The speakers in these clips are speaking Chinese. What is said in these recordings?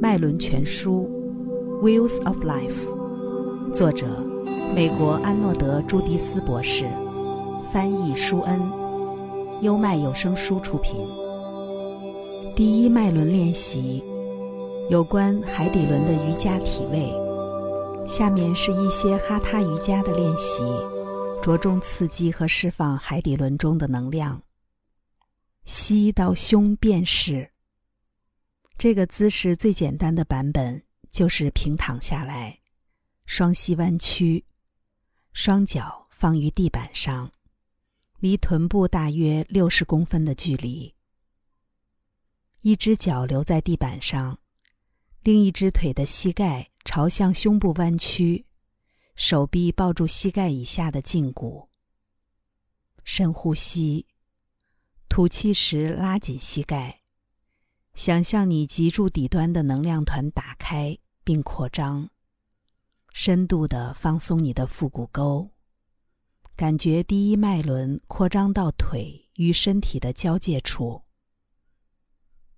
脉轮全书》（Wheels of Life），作者美国安诺德·朱迪斯博士，翻译舒恩，优麦有声书出品。第一脉轮练习，有关海底轮的瑜伽体位。下面是一些哈他瑜伽的练习，着重刺激和释放海底轮中的能量。吸到胸便是。这个姿势最简单的版本就是平躺下来，双膝弯曲，双脚放于地板上，离臀部大约六十公分的距离。一只脚留在地板上，另一只腿的膝盖朝向胸部弯曲，手臂抱住膝盖以下的胫骨。深呼吸，吐气时拉紧膝盖。想象你脊柱底端的能量团打开并扩张，深度的放松你的腹股沟，感觉第一脉轮扩张到腿与身体的交界处。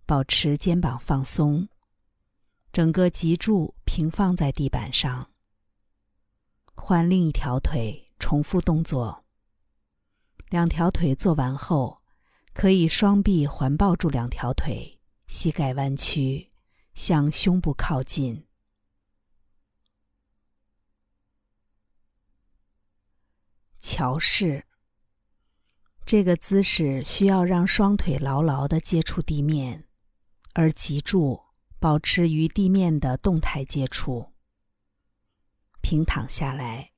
保持肩膀放松，整个脊柱平放在地板上。换另一条腿，重复动作。两条腿做完后，可以双臂环抱住两条腿。膝盖弯曲，向胸部靠近。桥式。这个姿势需要让双腿牢牢的接触地面，而脊柱保持与地面的动态接触。平躺下来，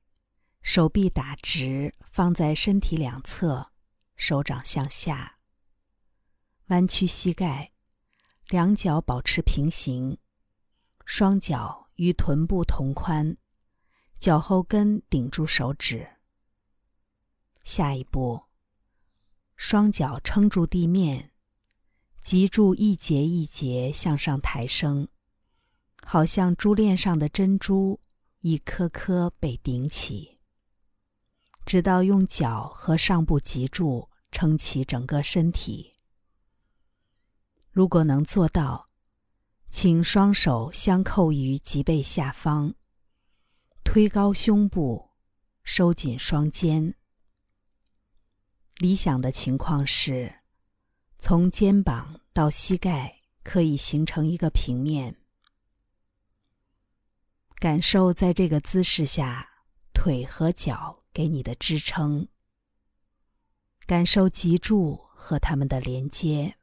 手臂打直，放在身体两侧，手掌向下，弯曲膝盖。两脚保持平行，双脚与臀部同宽，脚后跟顶住手指。下一步，双脚撑住地面，脊柱一节一节向上抬升，好像珠链上的珍珠一颗颗被顶起，直到用脚和上部脊柱撑起整个身体。如果能做到，请双手相扣于脊背下方，推高胸部，收紧双肩。理想的情况是，从肩膀到膝盖可以形成一个平面。感受在这个姿势下腿和脚给你的支撑，感受脊柱和它们的连接。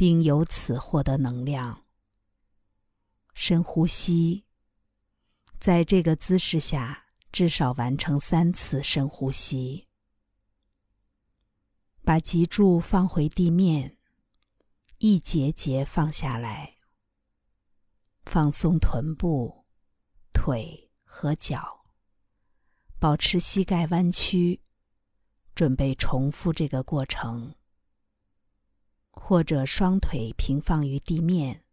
并由此获得能量。深呼吸，在这个姿势下至少完成三次深呼吸。把脊柱放回地面，一节节放下来。放松臀部、腿和脚，保持膝盖弯曲，准备重复这个过程。或者双腿平放于地面，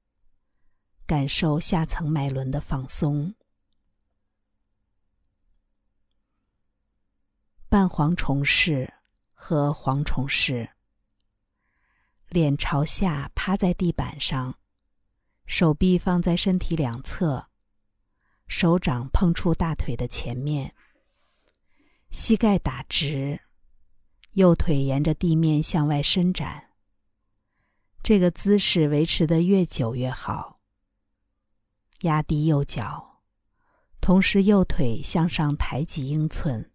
感受下层脉轮的放松。半蝗虫式和蝗虫式，脸朝下趴在地板上，手臂放在身体两侧，手掌碰触大腿的前面，膝盖打直，右腿沿着地面向外伸展。这个姿势维持的越久越好。压低右脚，同时右腿向上抬几英寸。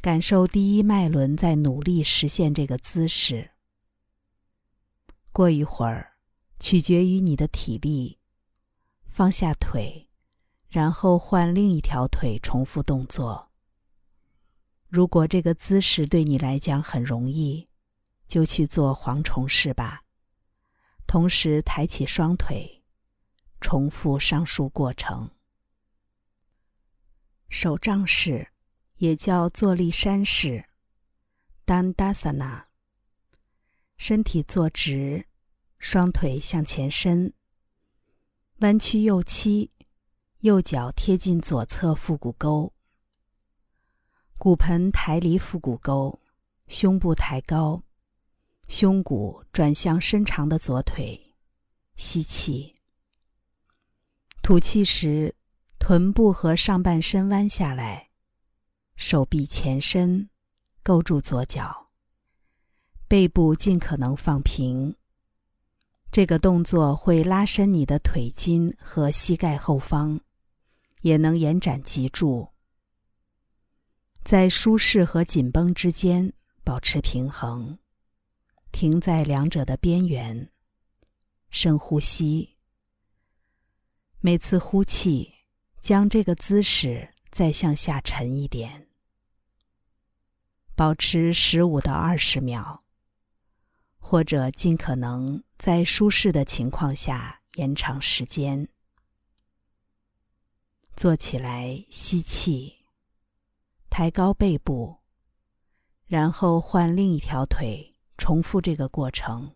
感受第一脉轮在努力实现这个姿势。过一会儿，取决于你的体力，放下腿，然后换另一条腿重复动作。如果这个姿势对你来讲很容易。就去做蝗虫式吧，同时抬起双腿，重复上述过程。手杖式也叫坐立山式 （Dandasana）。身体坐直，双腿向前伸，弯曲右膝，右脚贴近左侧腹股沟，骨盆抬离腹股沟，胸部抬高。胸骨转向伸长的左腿，吸气，吐气时，臀部和上半身弯下来，手臂前伸，勾住左脚，背部尽可能放平。这个动作会拉伸你的腿筋和膝盖后方，也能延展脊柱。在舒适和紧绷之间保持平衡，停在两者的边缘。深呼吸。每次呼气，将这个姿势再向下沉一点，保持十五到二十秒，或者尽可能。在舒适的情况下延长时间。坐起来，吸气，抬高背部，然后换另一条腿，重复这个过程。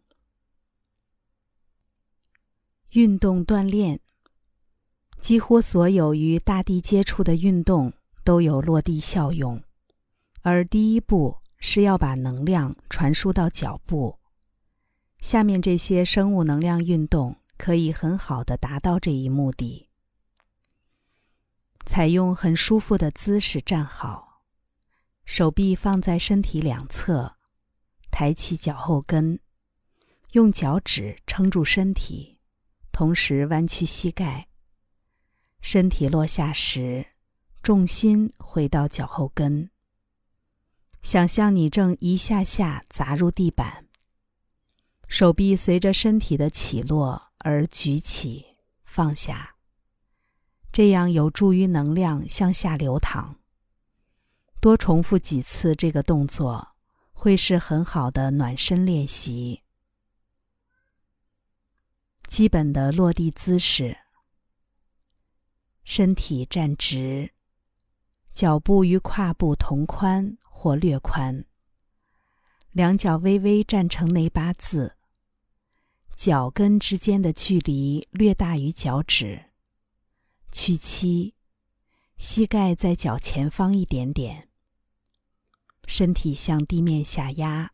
运动锻炼，几乎所有与大地接触的运动都有落地效用，而第一步是要把能量传输到脚步。下面这些生物能量运动可以很好的达到这一目的。采用很舒服的姿势站好，手臂放在身体两侧，抬起脚后跟，用脚趾撑住身体，同时弯曲膝盖。身体落下时，重心回到脚后跟。想象你正一下下砸入地板。手臂随着身体的起落而举起、放下，这样有助于能量向下流淌。多重复几次这个动作，会是很好的暖身练习。基本的落地姿势：身体站直，脚步与胯部同宽或略宽，两脚微微站成内八字。脚跟之间的距离略大于脚趾，屈膝，膝盖在脚前方一点点，身体向地面下压，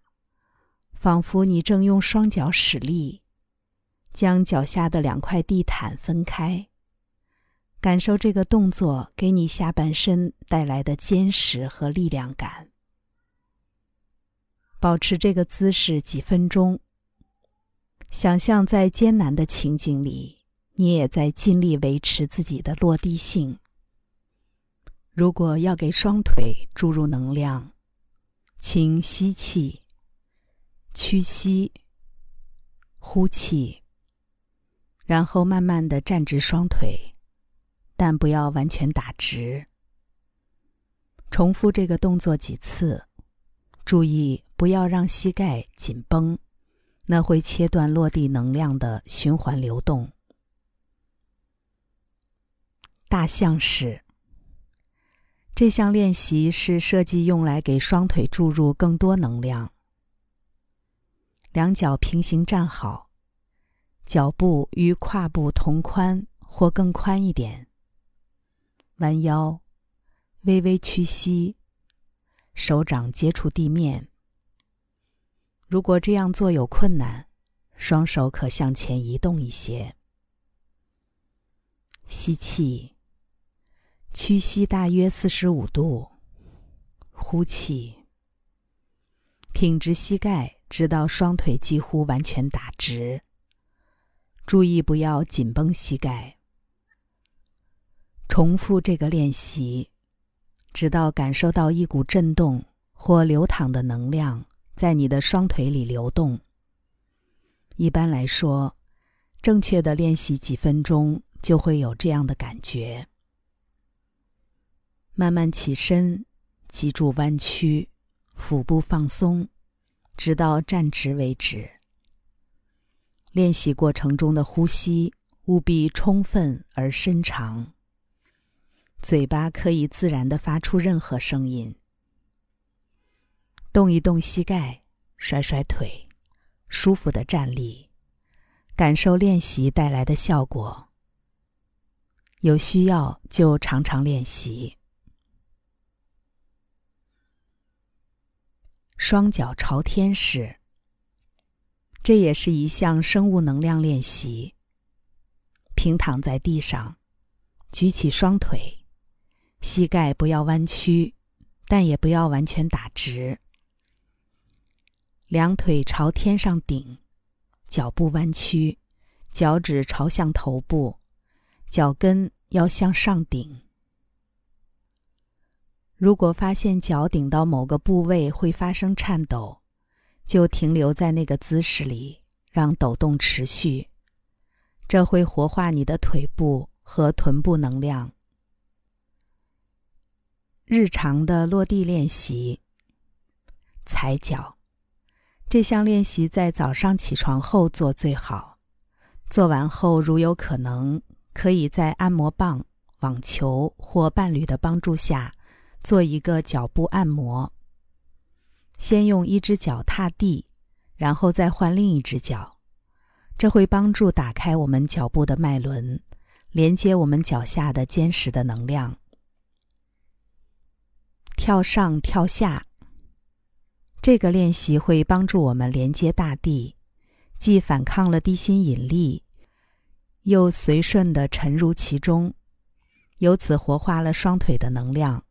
仿佛你正用双脚使力，将脚下的两块地毯分开，感受这个动作给你下半身带来的坚实和力量感。保持这个姿势几分钟。想象在艰难的情景里，你也在尽力维持自己的落地性。如果要给双腿注入能量，请吸气，屈膝，呼气，然后慢慢的站直双腿，但不要完全打直。重复这个动作几次，注意不要让膝盖紧绷。那会切断落地能量的循环流动。大象式这项练习是设计用来给双腿注入更多能量。两脚平行站好，脚步与胯部同宽或更宽一点。弯腰，微微屈膝，手掌接触地面。如果这样做有困难，双手可向前移动一些。吸气，屈膝大约四十五度。呼气，挺直膝盖，直到双腿几乎完全打直。注意不要紧绷膝盖。重复这个练习，直到感受到一股震动或流淌的能量。在你的双腿里流动。一般来说，正确的练习几分钟就会有这样的感觉。慢慢起身，脊柱弯曲，腹部放松，直到站直为止。练习过程中的呼吸务必充分而深长。嘴巴可以自然的发出任何声音。动一动膝盖，甩甩腿，舒服的站立，感受练习带来的效果。有需要就常常练习。双脚朝天式，这也是一项生物能量练习。平躺在地上，举起双腿，膝盖不要弯曲，但也不要完全打直。两腿朝天上顶，脚部弯曲，脚趾朝向头部，脚跟要向上顶。如果发现脚顶到某个部位会发生颤抖，就停留在那个姿势里，让抖动持续。这会活化你的腿部和臀部能量。日常的落地练习，踩脚。这项练习在早上起床后做最好。做完后，如有可能，可以在按摩棒、网球或伴侣的帮助下，做一个脚部按摩。先用一只脚踏地，然后再换另一只脚，这会帮助打开我们脚部的脉轮，连接我们脚下的坚实的能量。跳上跳下。这个练习会帮助我们连接大地，既反抗了地心引力，又随顺地沉入其中，由此活化了双腿的能量。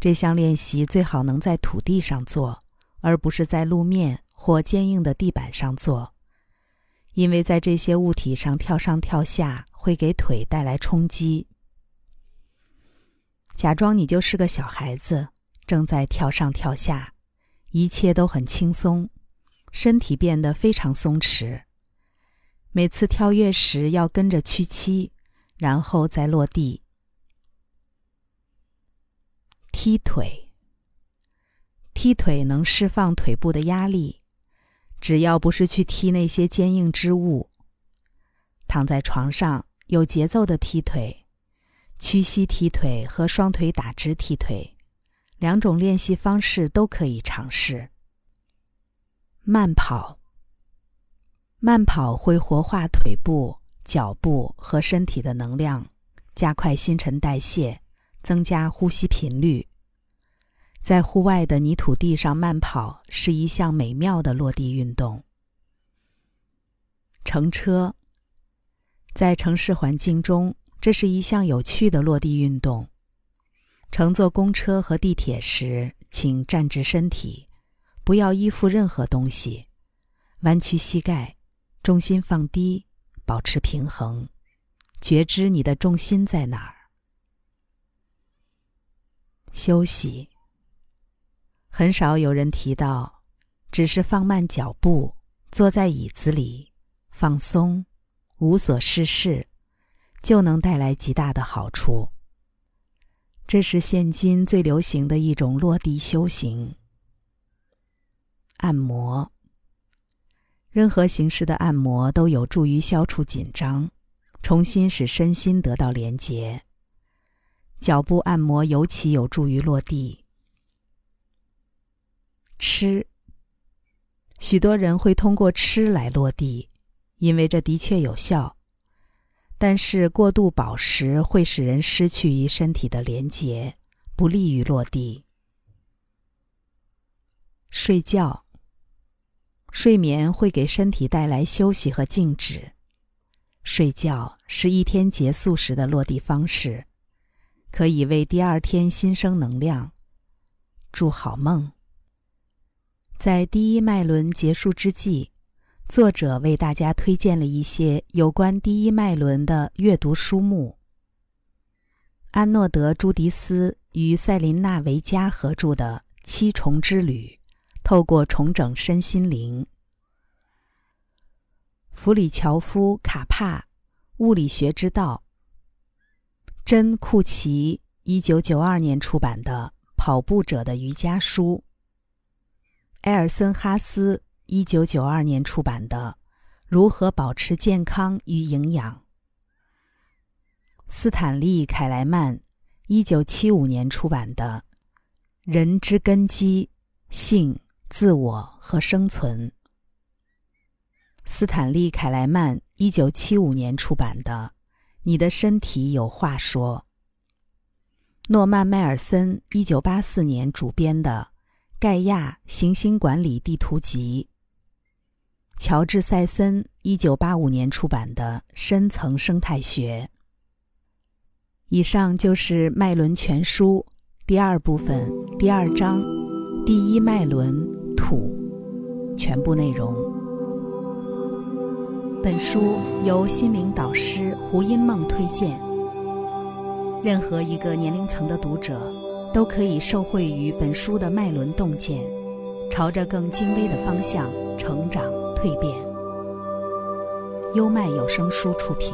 这项练习最好能在土地上做，而不是在路面或坚硬的地板上做，因为在这些物体上跳上跳下会给腿带来冲击。假装你就是个小孩子，正在跳上跳下。一切都很轻松，身体变得非常松弛。每次跳跃时要跟着屈膝，然后再落地。踢腿，踢腿能释放腿部的压力，只要不是去踢那些坚硬之物。躺在床上，有节奏的踢腿，屈膝踢腿和双腿打直踢腿。两种练习方式都可以尝试。慢跑，慢跑会活化腿部、脚部和身体的能量，加快新陈代谢，增加呼吸频率。在户外的泥土地上慢跑是一项美妙的落地运动。乘车，在城市环境中，这是一项有趣的落地运动。乘坐公车和地铁时，请站直身体，不要依附任何东西，弯曲膝盖，重心放低，保持平衡，觉知你的重心在哪儿。休息。很少有人提到，只是放慢脚步，坐在椅子里，放松，无所事事，就能带来极大的好处。这是现今最流行的一种落地修行。按摩，任何形式的按摩都有助于消除紧张，重新使身心得到连结。脚部按摩尤其有助于落地。吃，许多人会通过吃来落地，因为这的确有效。但是过度饱食会使人失去与身体的连结，不利于落地。睡觉，睡眠会给身体带来休息和静止。睡觉是一天结束时的落地方式，可以为第二天新生能量。祝好梦。在第一脉轮结束之际。作者为大家推荐了一些有关第一脉轮的阅读书目。安诺德·朱迪斯与塞琳娜·维加合著的《七重之旅》，透过重整身心灵。弗里乔夫·卡帕《物理学之道》。珍·库奇一九九二年出版的《跑步者的瑜伽书》。埃尔森·哈斯。一九九二年出版的《如何保持健康与营养》，斯坦利·凯莱曼一九七五年出版的《人之根基：性、自我和生存》，斯坦利·凯莱曼一九七五年出版的《你的身体有话说》，诺曼·迈尔森一九八四年主编的《盖亚行星管理地图集》。乔治·塞森一九八五年出版的《深层生态学》，以上就是《脉轮全书》第二部分第二章第一脉轮土全部内容。本书由心灵导师胡因梦推荐，任何一个年龄层的读者都可以受惠于本书的脉轮洞见，朝着更精微的方向成长蜕变。优麦有声书出品。